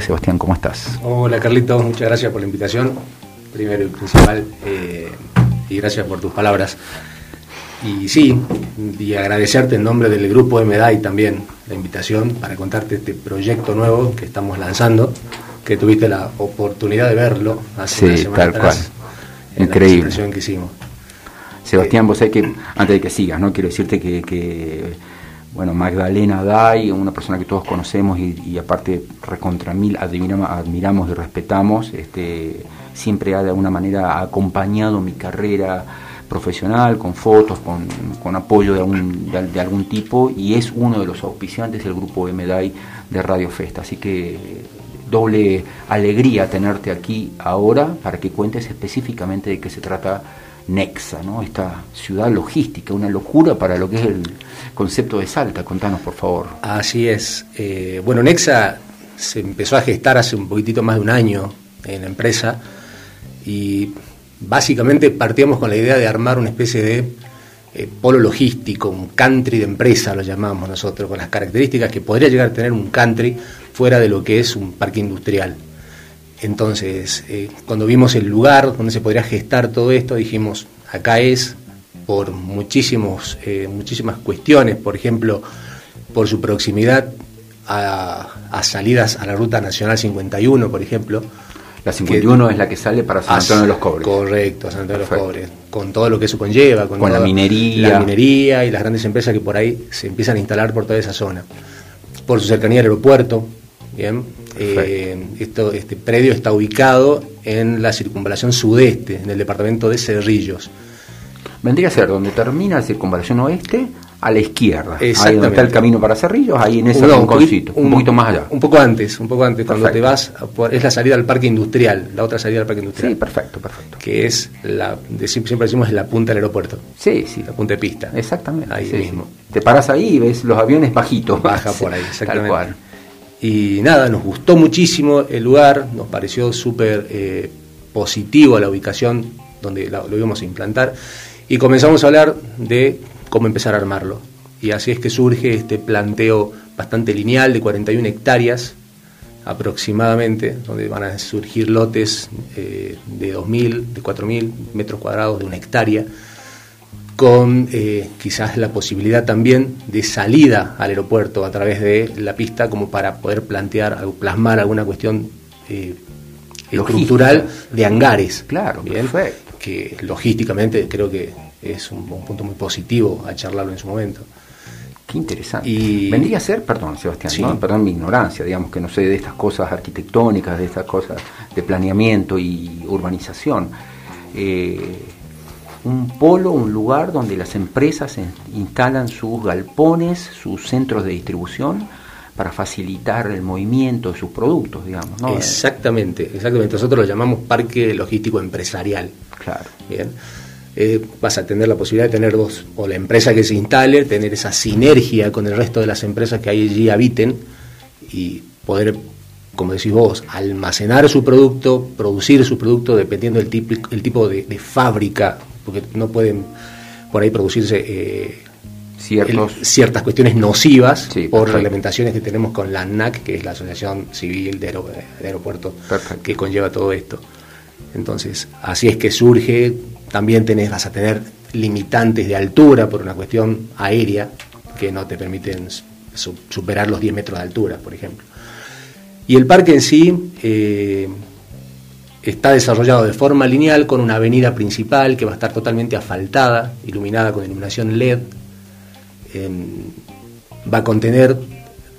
Sebastián, ¿cómo estás? Hola Carlito, muchas gracias por la invitación, primero y principal, eh, y gracias por tus palabras. Y sí, y agradecerte en nombre del grupo MDAI también la invitación para contarte este proyecto nuevo que estamos lanzando, que tuviste la oportunidad de verlo hace una semana tal cual. en Increíble. la presentación que hicimos. Sebastián, vos sabés que, antes de que sigas, ¿no? Quiero decirte que, que, bueno, Magdalena Day, una persona que todos conocemos y, aparte recontra mil admiramos, admiramos y respetamos, este, siempre ha de alguna manera acompañado mi carrera profesional, con fotos, con, con apoyo de algún, de, de algún tipo, y es uno de los auspiciantes del grupo MDAI de Radio Festa. Así que doble alegría tenerte aquí ahora para que cuentes específicamente de qué se trata Nexa, ¿no? esta ciudad logística, una locura para lo que es el concepto de Salta. Contanos, por favor. Así es. Eh, bueno, Nexa se empezó a gestar hace un poquitito más de un año en la empresa y básicamente partíamos con la idea de armar una especie de eh, polo logístico, un country de empresa lo llamamos nosotros, con las características que podría llegar a tener un country fuera de lo que es un parque industrial. Entonces, eh, cuando vimos el lugar donde se podría gestar todo esto, dijimos, acá es por muchísimos, eh, muchísimas cuestiones, por ejemplo, por su proximidad a, a, salidas a la Ruta Nacional 51, por ejemplo. La 51 que, es la que sale para San Antonio de los Cobres. Correcto, San Antonio de los Cobres. Con todo lo que eso conlleva. Con, con la minería. La minería y las grandes empresas que por ahí se empiezan a instalar por toda esa zona. Por su cercanía al aeropuerto, Bien, eh, esto, este predio está ubicado en la circunvalación sudeste, en el departamento de Cerrillos. Vendría a ser donde termina la circunvalación oeste, a la izquierda. Ahí donde está el camino para Cerrillos, ahí en ese no, rinconcito, un, un, poquito más allá. Un poco antes, un poco antes, perfecto. cuando te vas, por, es la salida al parque industrial, la otra salida al parque industrial. Sí, perfecto, perfecto. Que es, la, de, siempre decimos, es la punta del aeropuerto. Sí, sí. La punta de pista. Exactamente. Ahí sí, mismo. Sí. Te paras ahí y ves los aviones bajitos. Baja por ahí, exactamente. Tal cual. Y nada, nos gustó muchísimo el lugar, nos pareció súper eh, positivo la ubicación donde lo íbamos a implantar y comenzamos a hablar de cómo empezar a armarlo. Y así es que surge este planteo bastante lineal de 41 hectáreas aproximadamente, donde van a surgir lotes eh, de 2.000, de 4.000 metros cuadrados, de una hectárea, con eh, quizás la posibilidad también de salida al aeropuerto a través de la pista como para poder plantear, plasmar alguna cuestión eh, estructural de hangares. Claro, ¿bien? perfecto. Que logísticamente creo que es un, un, punto muy positivo a charlarlo en su momento. Qué interesante. Y... Vendría a ser, perdón, Sebastián, sí. ¿no? perdón mi ignorancia, digamos que no sé de estas cosas arquitectónicas, de estas cosas de planeamiento y urbanización. Eh, un polo, un lugar donde las empresas instalan sus galpones, sus centros de distribución para facilitar el movimiento de sus productos, digamos. ¿no? Exactamente, exactamente. Nosotros lo llamamos parque logístico empresarial. Claro. Bien. Eh, vas a tener la posibilidad de tener dos, o la empresa que se instale, tener esa sinergia con el resto de las empresas que allí habiten y poder, como decís vos, almacenar su producto, producir su producto dependiendo del tipo, el tipo de, de fábrica porque no pueden por ahí producirse eh, Ciertos. el, ciertas cuestiones nocivas Sí, por reglamentaciones que tenemos con la ANAC, que es la Asociación Civil de, Aer de Aeropuertos, que conlleva todo esto. Entonces, así es que surge, también tenés, vas a tener limitantes de altura por una cuestión aérea que no te permiten su, superar los 10 metros de altura, por ejemplo. Y el parque en sí eh, está desarrollado de forma lineal con una avenida principal que va a estar totalmente asfaltada, iluminada con iluminación LED. Eh, va a contener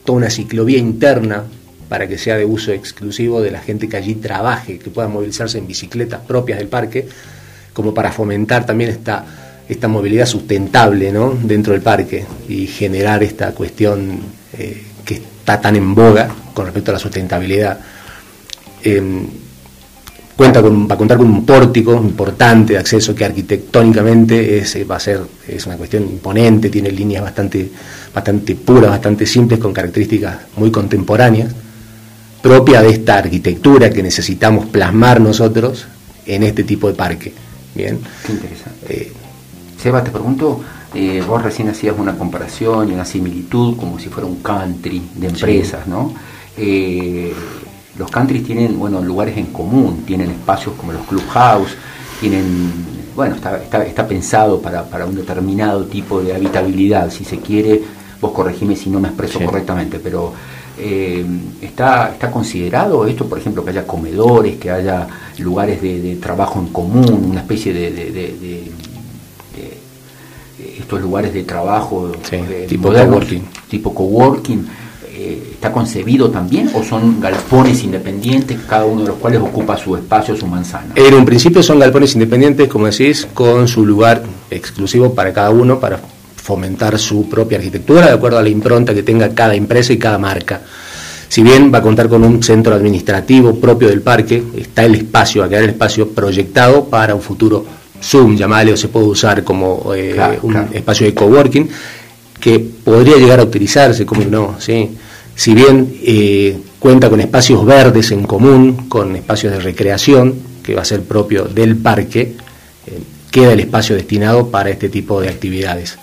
toda una ciclovía interna para que sea de uso exclusivo de la gente que allí trabaje, que pueda movilizarse en bicicletas propias del parque, como para fomentar también esta, esta movilidad sustentable dentro del parque y generar esta cuestión eh, que está tan en boga con respecto a la sustentabilidad. Eh, cuenta con, va a contar con un pórtico importante de acceso que arquitectónicamente es, va a ser es una cuestión imponente, tiene líneas bastante, bastante puras, bastante simples, con características muy contemporáneas, propia de esta arquitectura que necesitamos plasmar nosotros en este tipo de parque. Bien. Qué interesante. Eh, Seba, te pregunto, eh, vos recién hacías una comparación y una similitud como si fuera un country de empresas, sí. ¿no? Eh, los countries tienen, bueno, lugares en común, tienen espacios como los clubhouse, tienen, bueno, está, está, está pensado para, para, un determinado tipo de habitabilidad, si se quiere, vos corregime si no me expreso correctamente, pero eh, está, está considerado esto, por ejemplo, que haya comedores, que haya lugares de, trabajo en común, una especie de, estos lugares de trabajo eh, tipo coworking. Tipo coworking eh, ¿Está concebido también o son galpones independientes, cada uno de los cuales ocupa su espacio, su manzana? En un principio son galpones independientes, como decís, con su lugar exclusivo para cada uno, para fomentar su propia arquitectura de acuerdo a la impronta que tenga cada empresa y cada marca. Si bien va a contar con un centro administrativo propio del parque, está el espacio, va a quedar el espacio proyectado para un futuro Zoom, llamarle, o se puede usar como eh, un espacio de coworking, que podría llegar a utilizarse, como no, ¿sí? Si bien eh, cuenta con espacios verdes en común, con espacios de recreación, que va a ser propio del parque, eh, queda el espacio destinado para este tipo de actividades.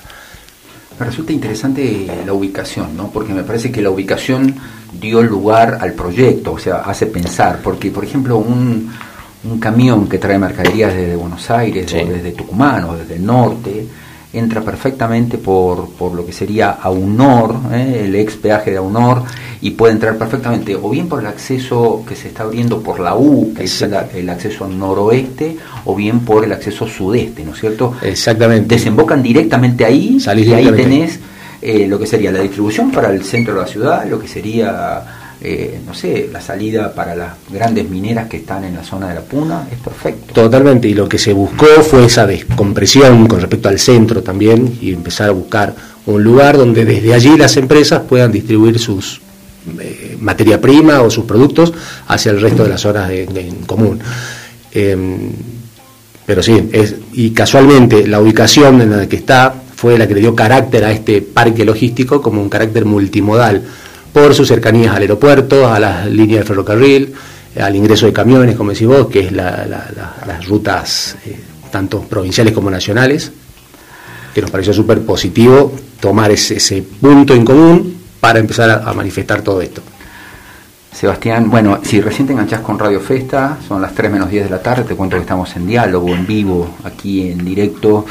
Me resulta interesante la ubicación, ¿no? porque me parece que la ubicación dio lugar al proyecto, o sea, hace pensar, porque por ejemplo un, un camión que trae mercaderías desde Buenos Aires o desde Tucumán o desde el norte, entra perfectamente por, por lo que sería Aunor, ¿eh? el ex peaje de Aunor, y puede entrar perfectamente o bien por el acceso que se está abriendo por la U, que es el, acceso noroeste, o bien por el acceso sudeste, ¿no es cierto? Exactamente. Desembocan directamente ahí y ahí tenés eh, lo que sería la distribución para el centro de la ciudad, lo que sería eh, no sé, la salida para las grandes mineras que están en la zona de la Puna, es perfecto. Totalmente, y lo que se buscó fue esa descompresión con respecto al centro también y empezar a buscar un lugar donde desde allí las empresas puedan distribuir sus eh, materia prima o sus productos hacia el resto de las zonas de, en común. Em, pero sí, es, y casualmente la ubicación en la que está fue la que le dio carácter a este parque logístico como un carácter multimodal por sus cercanías al aeropuerto, a las líneas de ferrocarril, al ingreso de camiones, como decís vos, que es las rutas eh, tanto provinciales como nacionales, que nos pareció súper positivo tomar ese, punto en común para empezar a, manifestar todo esto. Sebastián, bueno, si recién te enganchás con Radio Festa, son las 3 menos 10 de la tarde, te cuento que estamos en diálogo, en vivo, aquí en directo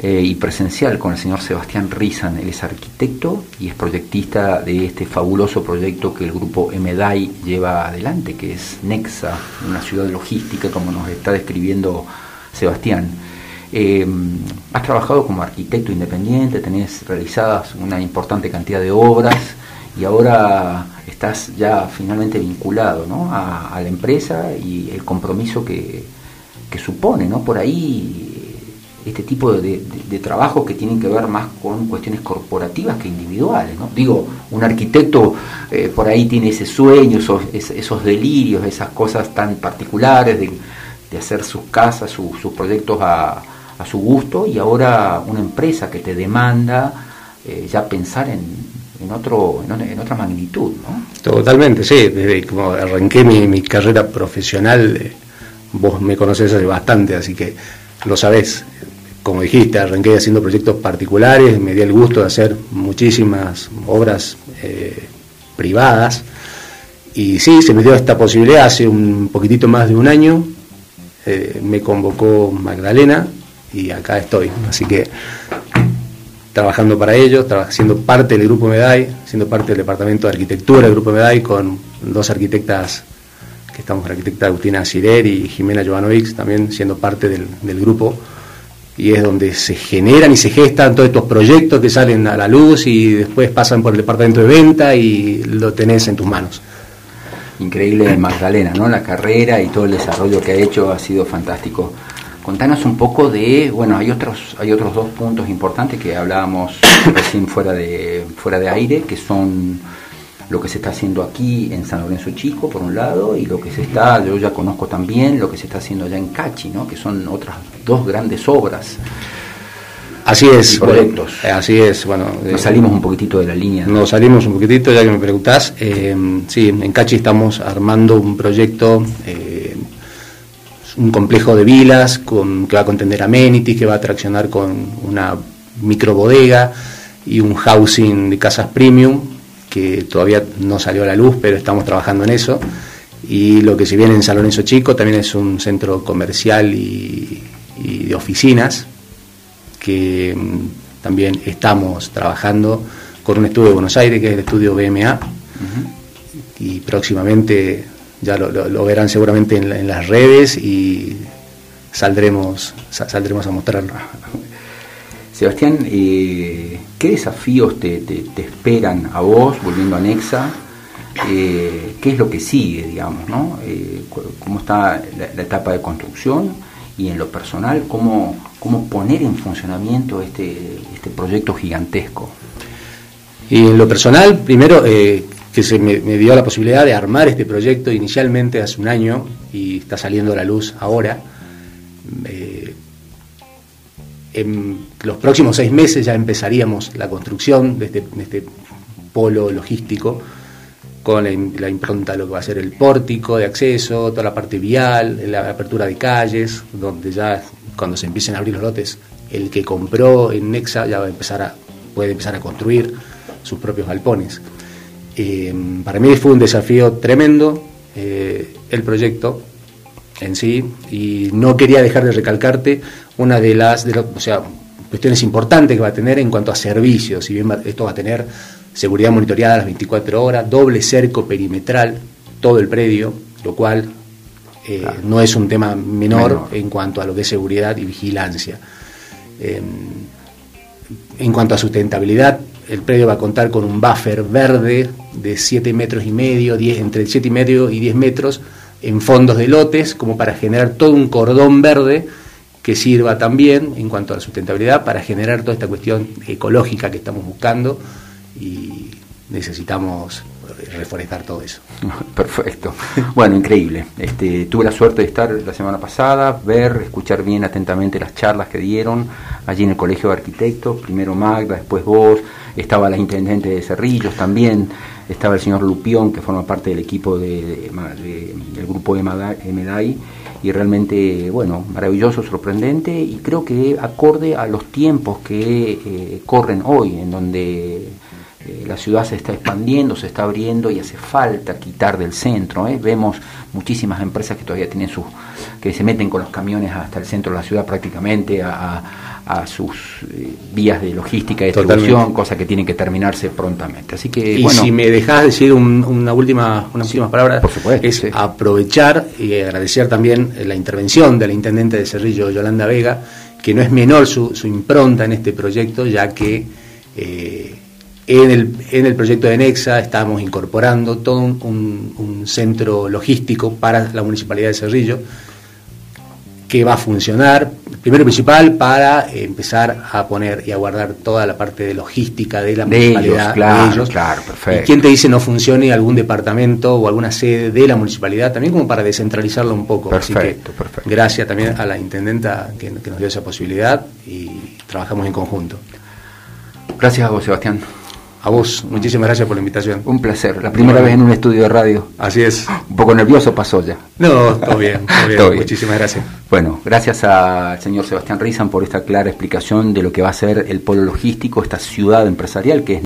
eh, y presencial con el señor Sebastián Rizan. Él es arquitecto y es proyectista de este fabuloso proyecto que el grupo MDAI lleva adelante, que es Nexa, una ciudad logística, como nos está describiendo Sebastián. Eh, has trabajado como arquitecto independiente, tenés realizadas una importante cantidad de obras y ahora estás ya finalmente vinculado ¿no? a, la empresa y el compromiso que, que supone, ¿no? Por ahí este tipo de, de, trabajo que tienen que ver más con cuestiones corporativas que individuales. ¿no? Digo, un arquitecto eh, por ahí tiene ese sueño, esos, delirios, esas cosas tan particulares de, hacer sus casas, sus proyectos a, a, su gusto, y ahora una empresa que te demanda eh, ya pensar en, en, otro, en, otra magnitud. ¿no? Totalmente, sí. Desde como arranqué mi, mi carrera profesional, eh, vos me conoces hace bastante, así que lo sabés como dijiste, arranqué haciendo proyectos particulares, me di el gusto de hacer muchísimas obras eh, privadas. Y sí, se me dio esta posibilidad hace un poquitito más de un año. Eh, me convocó Magdalena y acá estoy. Así que trabajando para ellos, siendo parte del Grupo MEDAI, siendo parte del Departamento de Arquitectura del Grupo MEDAI, con dos arquitectas que estamos, la arquitecta Agustina Sirer y Jimena Jovanovic, también siendo parte del, del grupo y es donde se generan y se gestan todos estos proyectos que salen a la luz y después pasan por el departamento de venta y lo tenés en tus manos. Increíble Magdalena, ¿no? La carrera y todo el desarrollo que ha hecho ha sido fantástico. Contanos un poco de, bueno, hay otros, hay otros dos puntos importantes que hablábamos recién fuera de, fuera de aire, que son lo que se está haciendo aquí en San Lorenzo Chico, por un lado, y lo que se está, yo ya conozco también, lo que se está haciendo allá en Cachi, ¿no? que son otras dos grandes obras. Así es, proyectos. Eh, así es, bueno. Nos salimos un poquitito de la línea. Nos salimos un poquitito, ya que me preguntás. Eh, sí, en Cachi estamos armando un proyecto, eh, un complejo de vilas con, que va a contener amenities, que va a traccionar con una microbodega y un housing de casas premium que todavía no salió a la luz, pero estamos trabajando en eso. Y lo que se viene en San Lorenzo Chico también es un centro comercial y, de oficinas que mm, también estamos trabajando con un estudio de Buenos Aires, que es el estudio BMA, y próximamente ya lo, verán seguramente en, las redes y saldremos, saldremos a mostrarlo. Sebastián, eh, ¿qué desafíos te, esperan a vos volviendo a Nexa? Eh, ¿Qué es lo que sigue, digamos? ¿no? Eh, ¿Cómo está la, etapa de construcción? Y en lo personal, ¿cómo, cómo poner en funcionamiento este, este proyecto gigantesco? Y en lo personal, primero, que se me, dio la posibilidad de armar este proyecto inicialmente hace un año y está saliendo a la luz ahora. Eh, en los próximos seis meses ya empezaríamos la construcción de este, este polo logístico con la, impronta de lo que va a ser el pórtico de acceso, toda la parte vial, la apertura de calles, donde ya cuando se empiecen a abrir los lotes, el que compró en Nexa ya va a empezar a, puede empezar a construir sus propios galpones. Eh, para mí fue un desafío tremendo eh, el proyecto en sí y no quería dejar de recalcarte una de las o sea, cuestiones importantes que va a tener en cuanto a servicios, si bien esto va a tener seguridad monitoreada a las 24 horas, doble cerco perimetral, todo el predio, lo cual eh, no es un tema menor, en cuanto a lo que es seguridad y vigilancia. en cuanto a sustentabilidad, el predio va a contar con un buffer verde de 7 metros y medio, 10, entre 7 y medio y 10 metros en fondos de lotes, como para generar todo un cordón verde que sirva también, en cuanto a la sustentabilidad, para generar toda esta cuestión ecológica que estamos buscando y necesitamos reforestar todo eso. Perfecto. Bueno, increíble. Este, tuve la suerte de estar la semana pasada, ver, escuchar bien atentamente las charlas que dieron allí en el Colegio de Arquitectos, primero Magda, después vos, estaba la intendente de Cerrillos también, estaba el señor Lupión, que forma parte del equipo de, del grupo de Medai, y realmente, bueno, maravilloso, sorprendente, y creo que acorde a los tiempos que eh, corren hoy, en donde eh, la ciudad se está expandiendo, se está abriendo y hace falta quitar del centro. ¿eh? Vemos muchísimas empresas que todavía tienen sus, que se meten con los camiones hasta el centro de la ciudad prácticamente a, sus eh, vías de logística y distribución, cosa que tiene que terminarse prontamente. Así que, y si me dejas decir una última, unas últimas palabras, por supuesto, es aprovechar y agradecer también la intervención de la intendente de Cerrillo, Yolanda Vega, que no es menor su, impronta en este proyecto, ya que en el, en el proyecto de Nexa estamos incorporando todo un, centro logístico para la Municipalidad de Cerrillo que va a funcionar, primero principal, para empezar a poner y a guardar toda la parte de logística de la municipalidad. de ellos. claro, perfecto. ¿Y quién te dice no funcione algún departamento o alguna sede de la municipalidad? También como para descentralizarlo un poco. Perfecto, perfecto. Gracias también a la intendenta que, que nos dio esa posibilidad y trabajamos en conjunto. Gracias a vos, Sebastián. A vos, muchísimas gracias por la invitación. Un placer, la primera vez en un estudio de radio. Así es. Un poco nervioso pasó ya. No, todo bien, todo bien. Muchísimas gracias. Bueno, gracias al señor Sebastián Rizan por esta clara explicación de lo que va a ser el polo logístico, esta ciudad empresarial que es